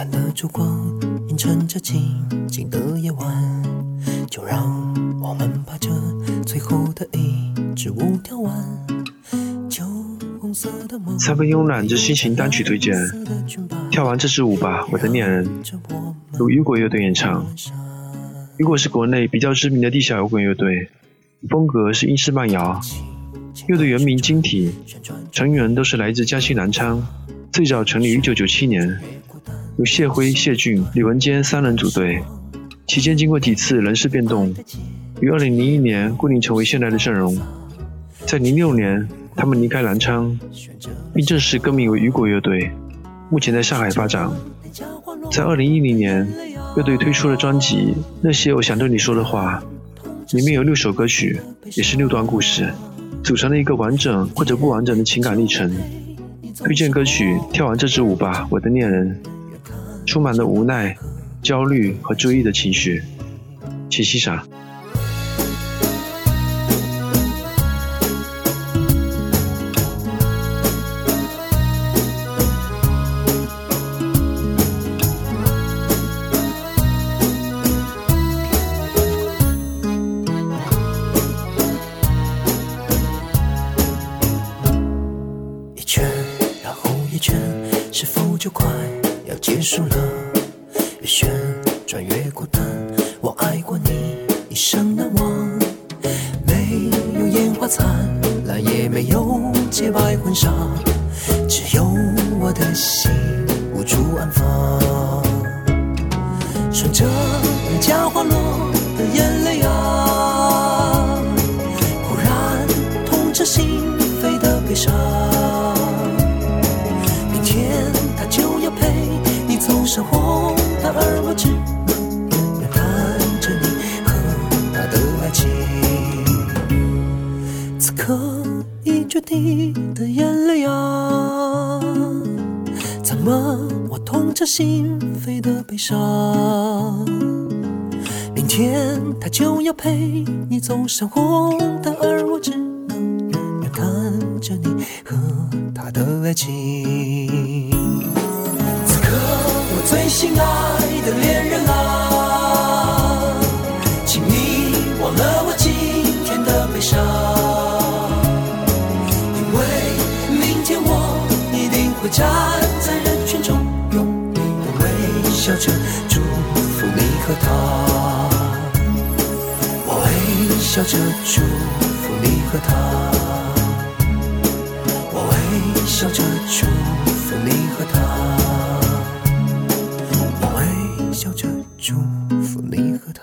乱的烛光映衬着静静的夜晚，就让我们把这最后的一支舞跳完。酒红色的梦，三分慵懒之心情单曲推荐，跳完这支舞吧，我的恋人，由雨果乐队演唱。雨果是国内比较知名的地下摇滚乐队，风格是英式慢摇。乐队原名晶体，成员都是来自江西南昌，最早成立于1997年，由谢辉、谢俊、李文坚三人组队。期间经过几次人事变动，于2001年固定成为现在的阵容。在06年，他们离开南昌，并正式更名为雨果乐队，目前在上海发展。在2010年，乐队推出了专辑《那些我想对你说的话》，里面有六首歌曲，也是六段故事。组成了一个完整或者不完整的情感历程。推荐歌曲《跳完这支舞吧，我的恋人》，充满了无奈、焦虑和追忆的情绪，请欣赏。是否就快要结束了？越旋转越孤单。我爱过你，一生难忘。没有烟花灿烂，也没有洁白婚纱，只有我的心无处安放。顺着你脚滑落生活，而我只能远看着你和他的爱情。此刻已决堤的眼泪啊，怎么我痛彻心扉的悲伤？明天他就要陪你走上红毯，而我只能远远看着你和他的爱情。最心爱的恋人啊，请你忘了我今天的悲伤，因为明天我一定会站在人群中，用力的微笑着祝福你和他。我微笑着祝福你和他，我微笑着祝福。good